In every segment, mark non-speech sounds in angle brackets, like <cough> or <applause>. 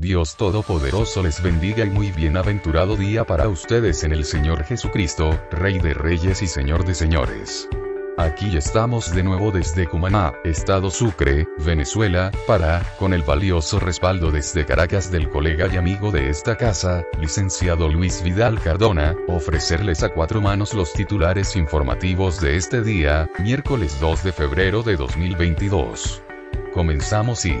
Dios Todopoderoso les bendiga y muy bienaventurado día para ustedes en el Señor Jesucristo, Rey de Reyes y Señor de Señores. Aquí estamos de nuevo desde Cumaná, Estado Sucre, Venezuela, para, con el valioso respaldo desde Caracas del colega y amigo de esta casa, licenciado Luis Vidal Cardona, ofrecerles a cuatro manos los titulares informativos de este día, miércoles 2 de febrero de 2022. Comenzamos y...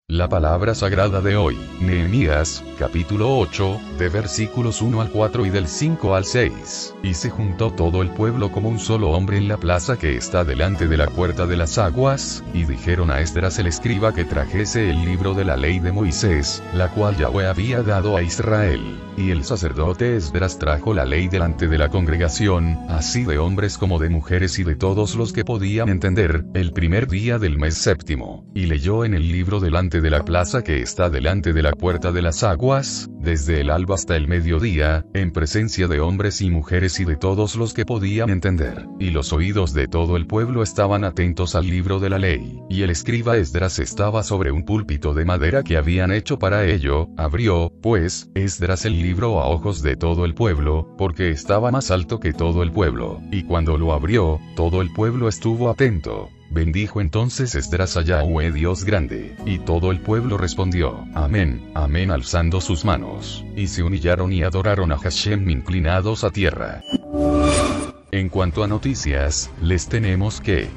la palabra sagrada de hoy, Nehemías, capítulo 8, de versículos 1 al 4 y del 5 al 6. Y se juntó todo el pueblo como un solo hombre en la plaza que está delante de la puerta de las aguas, y dijeron a Esdras el escriba que trajese el libro de la ley de Moisés, la cual Yahweh había dado a Israel. Y el sacerdote Esdras trajo la ley delante de la congregación, así de hombres como de mujeres y de todos los que podían entender, el primer día del mes séptimo. Y leyó en el libro delante de la plaza que está delante de la puerta de las aguas, desde el alba hasta el mediodía, en presencia de hombres y mujeres y de todos los que podían entender. Y los oídos de todo el pueblo estaban atentos al libro de la ley. Y el escriba Esdras estaba sobre un púlpito de madera que habían hecho para ello, abrió, pues, Esdras el libro a ojos de todo el pueblo, porque estaba más alto que todo el pueblo. Y cuando lo abrió, todo el pueblo estuvo atento. Bendijo entonces Esdras a Dios grande, y todo el pueblo respondió, Amén, Amén alzando sus manos, y se humillaron y adoraron a Hashem inclinados a tierra. En cuanto a noticias, les tenemos que...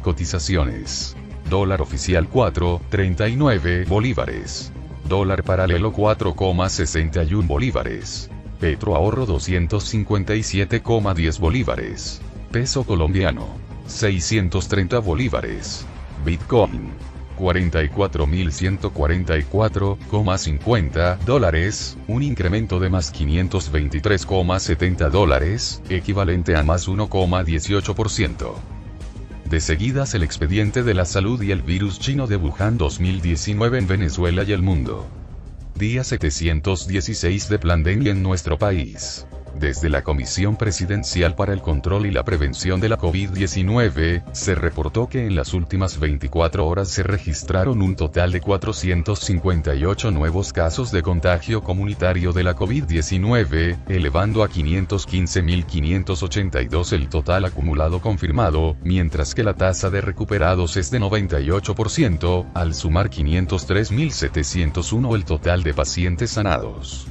Cotizaciones. Dólar oficial 4.39 bolívares. Dólar paralelo 4,61 bolívares. Petro ahorro 257,10 bolívares. Peso colombiano 630 bolívares. Bitcoin. 44.144,50 dólares, un incremento de más 523,70 dólares, equivalente a más 1,18%. De seguidas el expediente de la salud y el virus chino de Wuhan 2019 en Venezuela y el mundo. Día 716 de pandemia en nuestro país. Desde la Comisión Presidencial para el Control y la Prevención de la COVID-19, se reportó que en las últimas 24 horas se registraron un total de 458 nuevos casos de contagio comunitario de la COVID-19, elevando a 515.582 el total acumulado confirmado, mientras que la tasa de recuperados es de 98%, al sumar 503.701 el total de pacientes sanados.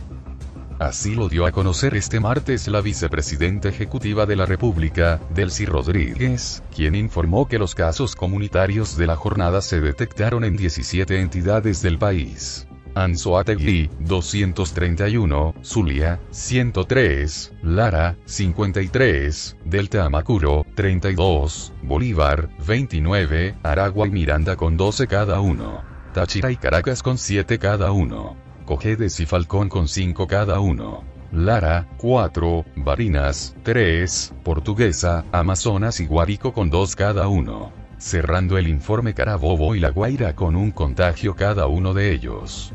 Así lo dio a conocer este martes la vicepresidenta ejecutiva de la República, Delcy Rodríguez, quien informó que los casos comunitarios de la jornada se detectaron en 17 entidades del país. Anzoátegui, 231, Zulia, 103, Lara, 53, Delta Amacuro, 32, Bolívar, 29, Aragua y Miranda con 12 cada uno. Táchira y Caracas con 7 cada uno. Cojedes y Falcón con 5 cada uno. Lara, 4, Barinas, 3, Portuguesa, Amazonas y Guárico con 2 cada uno. Cerrando el informe Carabobo y La Guaira con un contagio cada uno de ellos.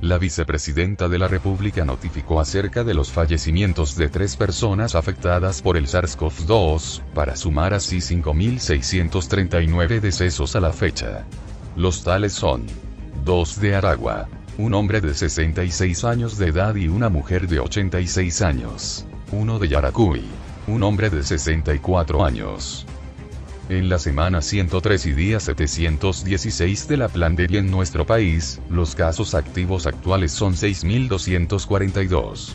La vicepresidenta de la República notificó acerca de los fallecimientos de tres personas afectadas por el SARS-CoV-2, para sumar así 5.639 decesos a la fecha. Los tales son 2 de Aragua, un hombre de 66 años de edad y una mujer de 86 años. Uno de Yaracuy. Un hombre de 64 años. En la semana 103 y día 716 de la pandemia en nuestro país, los casos activos actuales son 6.242.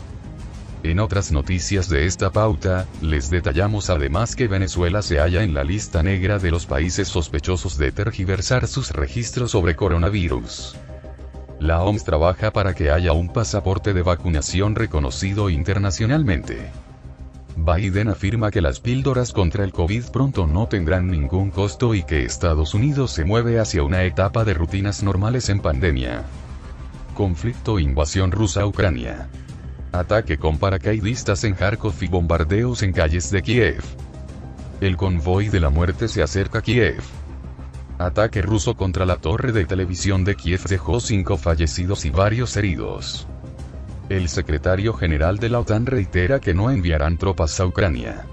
En otras noticias de esta pauta, les detallamos además que Venezuela se halla en la lista negra de los países sospechosos de tergiversar sus registros sobre coronavirus. La OMS trabaja para que haya un pasaporte de vacunación reconocido internacionalmente. Biden afirma que las píldoras contra el COVID pronto no tendrán ningún costo y que Estados Unidos se mueve hacia una etapa de rutinas normales en pandemia. Conflicto invasión rusa Ucrania. Ataque con paracaidistas en Kharkov y bombardeos en calles de Kiev. El convoy de la muerte se acerca a Kiev. Ataque ruso contra la torre de televisión de Kiev dejó cinco fallecidos y varios heridos. El secretario general de la OTAN reitera que no enviarán tropas a Ucrania.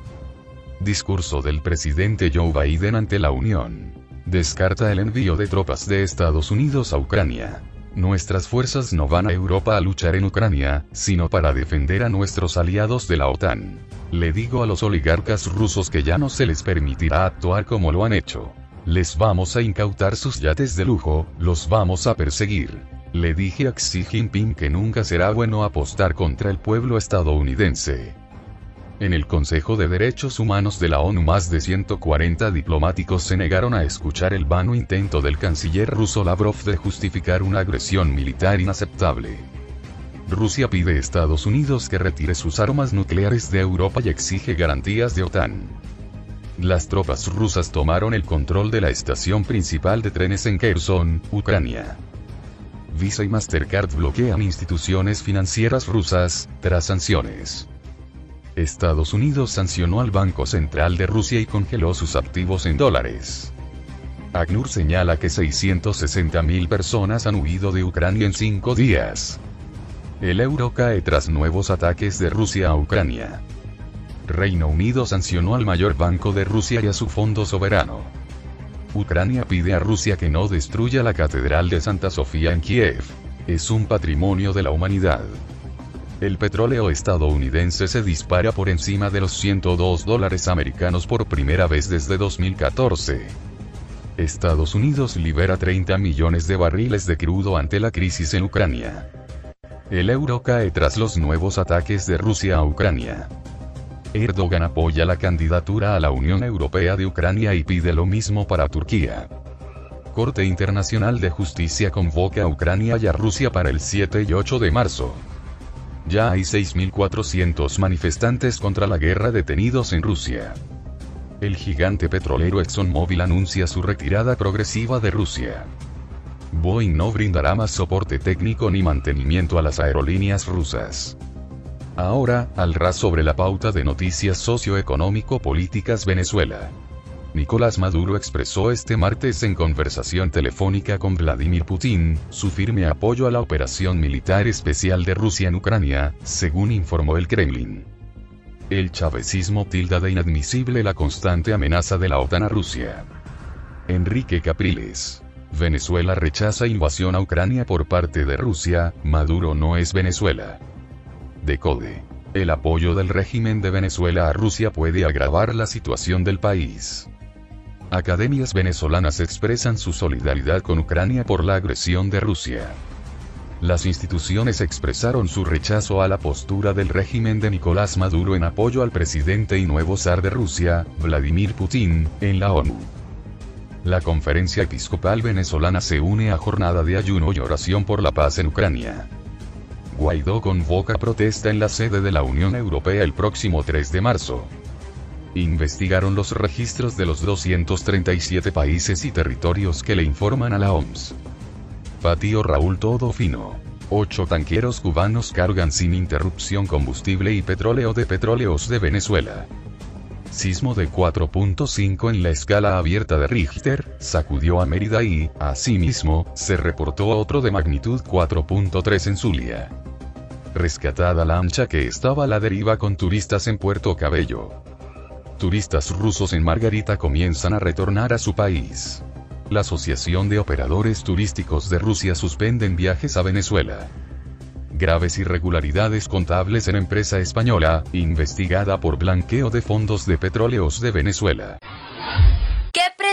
Discurso del presidente Joe Biden ante la Unión. Descarta el envío de tropas de Estados Unidos a Ucrania. Nuestras fuerzas no van a Europa a luchar en Ucrania, sino para defender a nuestros aliados de la OTAN. Le digo a los oligarcas rusos que ya no se les permitirá actuar como lo han hecho. Les vamos a incautar sus yates de lujo, los vamos a perseguir. Le dije a Xi Jinping que nunca será bueno apostar contra el pueblo estadounidense. En el Consejo de Derechos Humanos de la ONU más de 140 diplomáticos se negaron a escuchar el vano intento del canciller ruso Lavrov de justificar una agresión militar inaceptable. Rusia pide a Estados Unidos que retire sus armas nucleares de Europa y exige garantías de OTAN. Las tropas rusas tomaron el control de la estación principal de trenes en Kherson, Ucrania. Visa y Mastercard bloquean instituciones financieras rusas, tras sanciones. Estados Unidos sancionó al Banco Central de Rusia y congeló sus activos en dólares. ACNUR señala que 660.000 personas han huido de Ucrania en cinco días. El euro cae tras nuevos ataques de Rusia a Ucrania. Reino Unido sancionó al mayor banco de Rusia y a su fondo soberano. Ucrania pide a Rusia que no destruya la Catedral de Santa Sofía en Kiev. Es un patrimonio de la humanidad. El petróleo estadounidense se dispara por encima de los 102 dólares americanos por primera vez desde 2014. Estados Unidos libera 30 millones de barriles de crudo ante la crisis en Ucrania. El euro cae tras los nuevos ataques de Rusia a Ucrania. Erdogan apoya la candidatura a la Unión Europea de Ucrania y pide lo mismo para Turquía. Corte Internacional de Justicia convoca a Ucrania y a Rusia para el 7 y 8 de marzo. Ya hay 6.400 manifestantes contra la guerra detenidos en Rusia. El gigante petrolero ExxonMobil anuncia su retirada progresiva de Rusia. Boeing no brindará más soporte técnico ni mantenimiento a las aerolíneas rusas. Ahora, al ras sobre la pauta de noticias socioeconómico-políticas Venezuela. Nicolás Maduro expresó este martes en conversación telefónica con Vladimir Putin, su firme apoyo a la operación militar especial de Rusia en Ucrania, según informó el Kremlin. El chavecismo tilda de inadmisible la constante amenaza de la OTAN a Rusia. Enrique Capriles. Venezuela rechaza invasión a Ucrania por parte de Rusia, Maduro no es Venezuela. Decode. El apoyo del régimen de Venezuela a Rusia puede agravar la situación del país. Academias venezolanas expresan su solidaridad con Ucrania por la agresión de Rusia. Las instituciones expresaron su rechazo a la postura del régimen de Nicolás Maduro en apoyo al presidente y nuevo zar de Rusia, Vladimir Putin, en la ONU. La Conferencia Episcopal Venezolana se une a jornada de ayuno y oración por la paz en Ucrania. Guaidó convoca protesta en la sede de la Unión Europea el próximo 3 de marzo investigaron los registros de los 237 países y territorios que le informan a la OMS. Patio Raúl Todo Fino. Ocho tanqueros cubanos cargan sin interrupción combustible y petróleo de petróleos de Venezuela. Sismo de 4.5 en la escala abierta de Richter, sacudió a Mérida y, asimismo, se reportó otro de magnitud 4.3 en Zulia. Rescatada lancha que estaba a la deriva con turistas en Puerto Cabello turistas rusos en Margarita comienzan a retornar a su país. La Asociación de Operadores Turísticos de Rusia suspenden viajes a Venezuela. Graves irregularidades contables en empresa española, investigada por blanqueo de fondos de petróleos de Venezuela.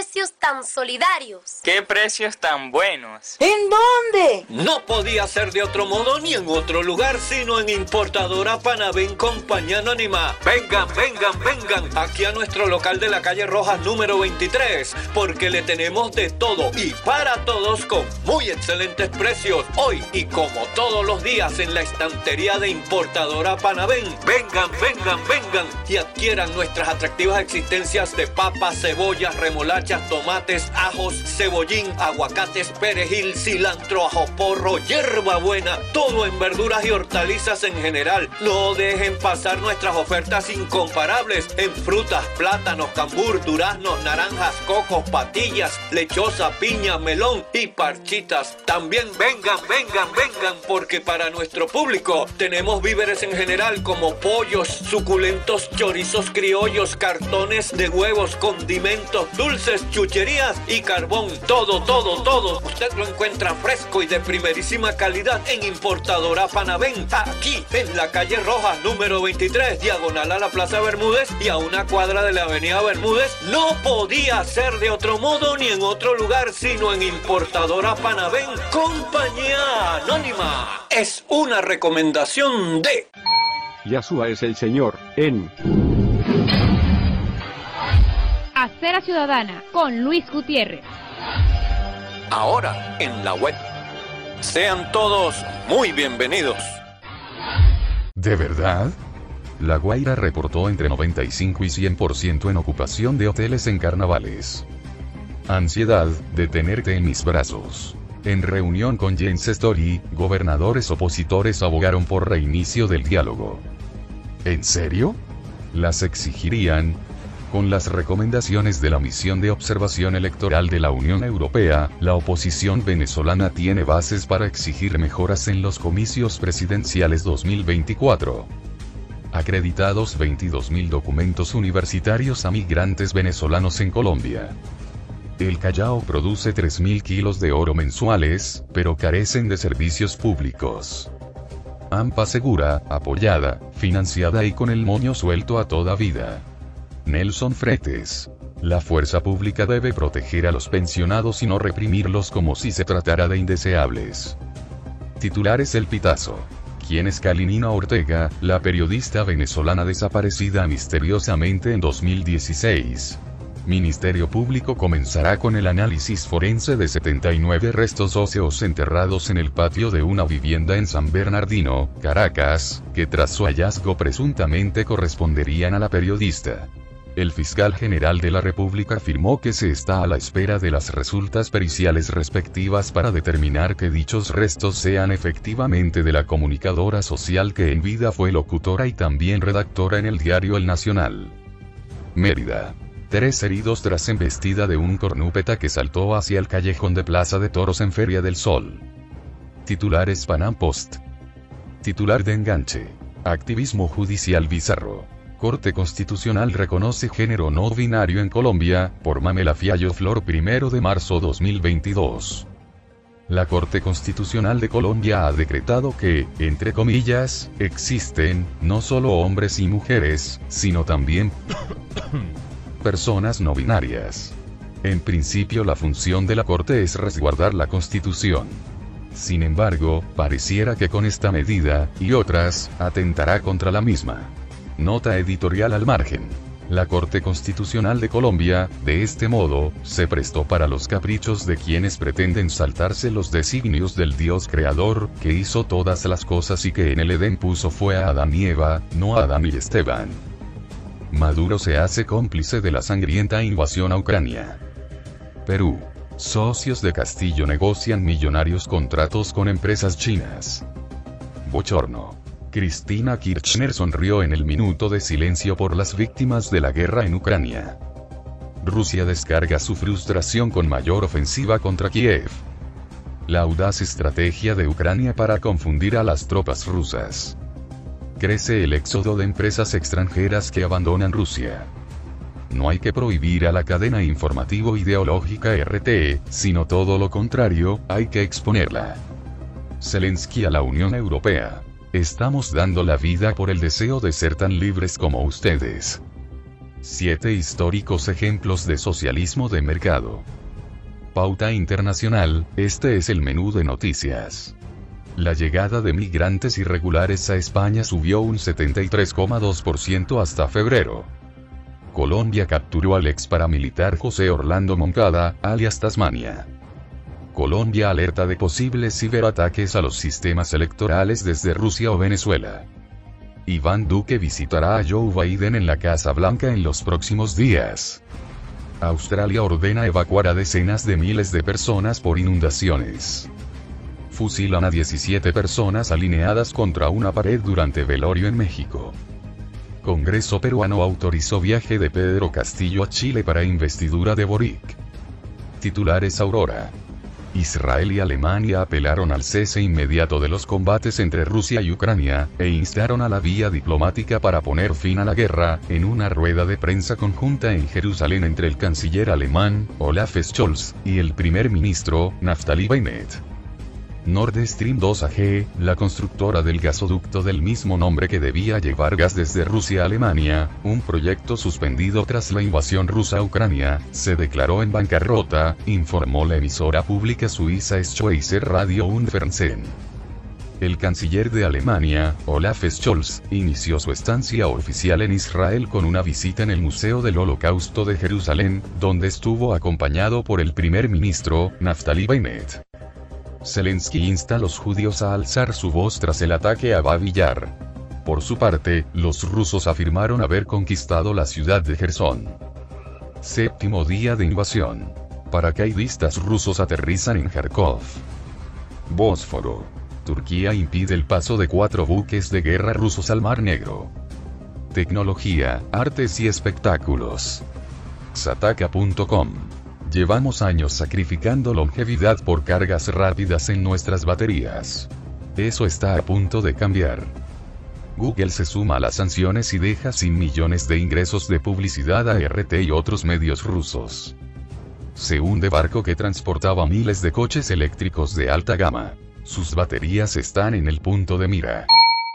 ¿Qué precios tan solidarios! ¡Qué precios tan buenos! ¿En dónde? No podía ser de otro modo ni en otro lugar, sino en Importadora Panavén Compañía Anónima. Vengan, vengan, vengan aquí a nuestro local de la calle Rojas número 23, porque le tenemos de todo y para todos con muy excelentes precios. Hoy y como todos los días en la estantería de Importadora Panavén. Vengan, vengan, vengan y adquieran nuestras atractivas existencias de papas, cebollas, remolachas, tomates, ajos, cebollín, aguacates, perejil, cilantro, ajo porro, hierba buena, todo en verduras y hortalizas en general. No dejen pasar nuestras ofertas incomparables en frutas, plátanos, cambur, duraznos, naranjas, cocos, patillas, lechosa, piña, melón y parchitas. También vengan, vengan, vengan, porque para nuestro público tenemos víveres en general como pollos, suculentos chorizos criollos, cartones de huevos, condimentos, dulces, chucherías y carbón. Todo, todo, todo. Usted lo encuentra fresco y de primerísima calidad en Importadora Panavén. Aquí, en la calle Roja, número 23, diagonal a la Plaza Bermúdez y a una cuadra de la Avenida Bermúdez. No podía ser de otro modo ni en otro lugar, sino en Importadora Panavén. Compañía Anónima. Es una recomendación de... Yasua es el Señor en Acera Ciudadana con Luis Gutiérrez. Ahora en la web. Sean todos muy bienvenidos. ¿De verdad? La Guaira reportó entre 95 y 100% en ocupación de hoteles en carnavales. Ansiedad de tenerte en mis brazos. En reunión con Jens Story, gobernadores opositores abogaron por reinicio del diálogo. ¿En serio? Las exigirían, con las recomendaciones de la misión de observación electoral de la Unión Europea, la oposición venezolana tiene bases para exigir mejoras en los comicios presidenciales 2024. Acreditados 22.000 documentos universitarios a migrantes venezolanos en Colombia. El Callao produce 3.000 kilos de oro mensuales, pero carecen de servicios públicos. AMPA segura, apoyada, financiada y con el moño suelto a toda vida. Nelson Fretes. La fuerza pública debe proteger a los pensionados y no reprimirlos como si se tratara de indeseables. Titulares El Pitazo. ¿Quién es Kalinina Ortega, la periodista venezolana desaparecida misteriosamente en 2016? Ministerio Público comenzará con el análisis forense de 79 restos óseos enterrados en el patio de una vivienda en San Bernardino, Caracas, que tras su hallazgo presuntamente corresponderían a la periodista. El fiscal general de la República afirmó que se está a la espera de las resultas periciales respectivas para determinar que dichos restos sean efectivamente de la comunicadora social que en vida fue locutora y también redactora en el diario El Nacional. Mérida. Tres heridos tras embestida de un cornúpeta que saltó hacia el callejón de Plaza de Toros en Feria del Sol. Titulares Panam Post. Titular de enganche. Activismo judicial bizarro. Corte Constitucional reconoce género no binario en Colombia, por Mamela Fiallo Flor 1 de marzo 2022. La Corte Constitucional de Colombia ha decretado que, entre comillas, existen, no solo hombres y mujeres, sino también <coughs> personas no binarias. En principio la función de la Corte es resguardar la Constitución. Sin embargo, pareciera que con esta medida, y otras, atentará contra la misma. Nota editorial al margen. La Corte Constitucional de Colombia, de este modo, se prestó para los caprichos de quienes pretenden saltarse los designios del Dios Creador, que hizo todas las cosas y que en el Edén puso fue a Adán y Eva, no a Adán y Esteban. Maduro se hace cómplice de la sangrienta invasión a Ucrania. Perú. Socios de Castillo negocian millonarios contratos con empresas chinas. Bochorno. Cristina Kirchner sonrió en el minuto de silencio por las víctimas de la guerra en Ucrania. Rusia descarga su frustración con mayor ofensiva contra Kiev. La audaz estrategia de Ucrania para confundir a las tropas rusas. Crece el éxodo de empresas extranjeras que abandonan Rusia. No hay que prohibir a la cadena informativo ideológica RT, sino todo lo contrario, hay que exponerla. Zelensky a la Unión Europea. Estamos dando la vida por el deseo de ser tan libres como ustedes. Siete históricos ejemplos de socialismo de mercado. Pauta Internacional, este es el menú de noticias. La llegada de migrantes irregulares a España subió un 73,2% hasta febrero. Colombia capturó al ex paramilitar José Orlando Moncada, alias Tasmania. Colombia alerta de posibles ciberataques a los sistemas electorales desde Rusia o Venezuela. Iván Duque visitará a Joe Biden en la Casa Blanca en los próximos días. Australia ordena evacuar a decenas de miles de personas por inundaciones. Fusilan a 17 personas alineadas contra una pared durante velorio en México. Congreso peruano autorizó viaje de Pedro Castillo a Chile para investidura de Boric. Titulares Aurora. Israel y Alemania apelaron al cese inmediato de los combates entre Rusia y Ucrania, e instaron a la vía diplomática para poner fin a la guerra, en una rueda de prensa conjunta en Jerusalén entre el canciller alemán, Olaf Scholz, y el primer ministro, Naftali Bennett. Nord Stream 2 AG, la constructora del gasoducto del mismo nombre que debía llevar gas desde Rusia a Alemania, un proyecto suspendido tras la invasión rusa a Ucrania, se declaró en bancarrota, informó la emisora pública suiza Schweizer Radio und Fernsehen. El canciller de Alemania, Olaf Scholz, inició su estancia oficial en Israel con una visita en el Museo del Holocausto de Jerusalén, donde estuvo acompañado por el primer ministro, Naftali Bennett. Zelensky insta a los judíos a alzar su voz tras el ataque a Babillar. Por su parte, los rusos afirmaron haber conquistado la ciudad de Gerson. Séptimo día de invasión. Paracaidistas rusos aterrizan en Kharkov. Bósforo. Turquía impide el paso de cuatro buques de guerra rusos al Mar Negro. Tecnología, artes y espectáculos. Sataka.com Llevamos años sacrificando longevidad por cargas rápidas en nuestras baterías. Eso está a punto de cambiar. Google se suma a las sanciones y deja sin millones de ingresos de publicidad a RT y otros medios rusos. Se hunde barco que transportaba miles de coches eléctricos de alta gama. Sus baterías están en el punto de mira.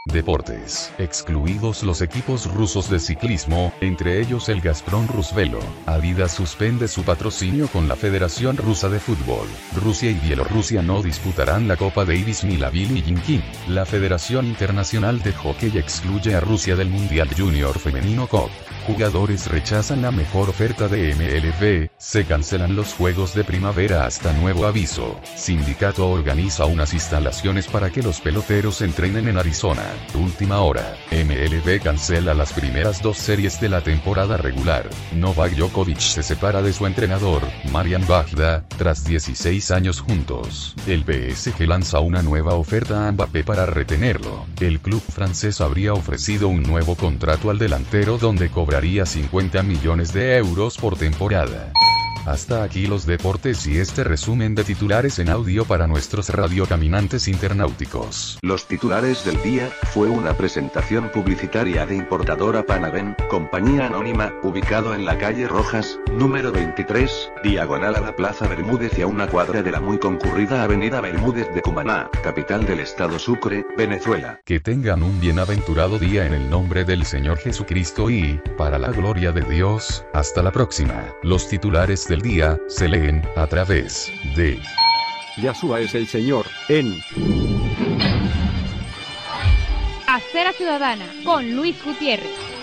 Deportes, excluidos los equipos rusos de ciclismo, entre ellos el Gazprom Rusvelo. Adidas suspende su patrocinio con la Federación Rusa de Fútbol. Rusia y Bielorrusia no disputarán la Copa Davis ni la Billie Jean. La Federación Internacional de Hockey excluye a Rusia del Mundial Junior Femenino Cup. Jugadores rechazan la mejor oferta de MLB, se cancelan los juegos de primavera hasta nuevo aviso. Sindicato organiza unas instalaciones para que los peloteros entrenen en Arizona. Última hora. MLB cancela las primeras dos series de la temporada regular. Novak Djokovic se separa de su entrenador, Marian Bajda, tras 16 años juntos. El PSG lanza una nueva oferta a Mbappé para retenerlo. El club francés habría ofrecido un nuevo contrato al delantero donde cobraría 50 millones de euros por temporada. Hasta aquí los deportes y este resumen de titulares en audio para nuestros radiocaminantes internauticos. Los titulares del día, fue una presentación publicitaria de importadora Panaven, compañía anónima, ubicado en la calle Rojas, número 23, diagonal a la Plaza Bermúdez y a una cuadra de la muy concurrida Avenida Bermúdez de Cumaná, capital del estado Sucre, Venezuela. Que tengan un bienaventurado día en el nombre del Señor Jesucristo y, para la gloria de Dios, hasta la próxima. Los titulares del día se leen a través de Yasua es el Señor, en Acera Ciudadana con Luis Gutiérrez.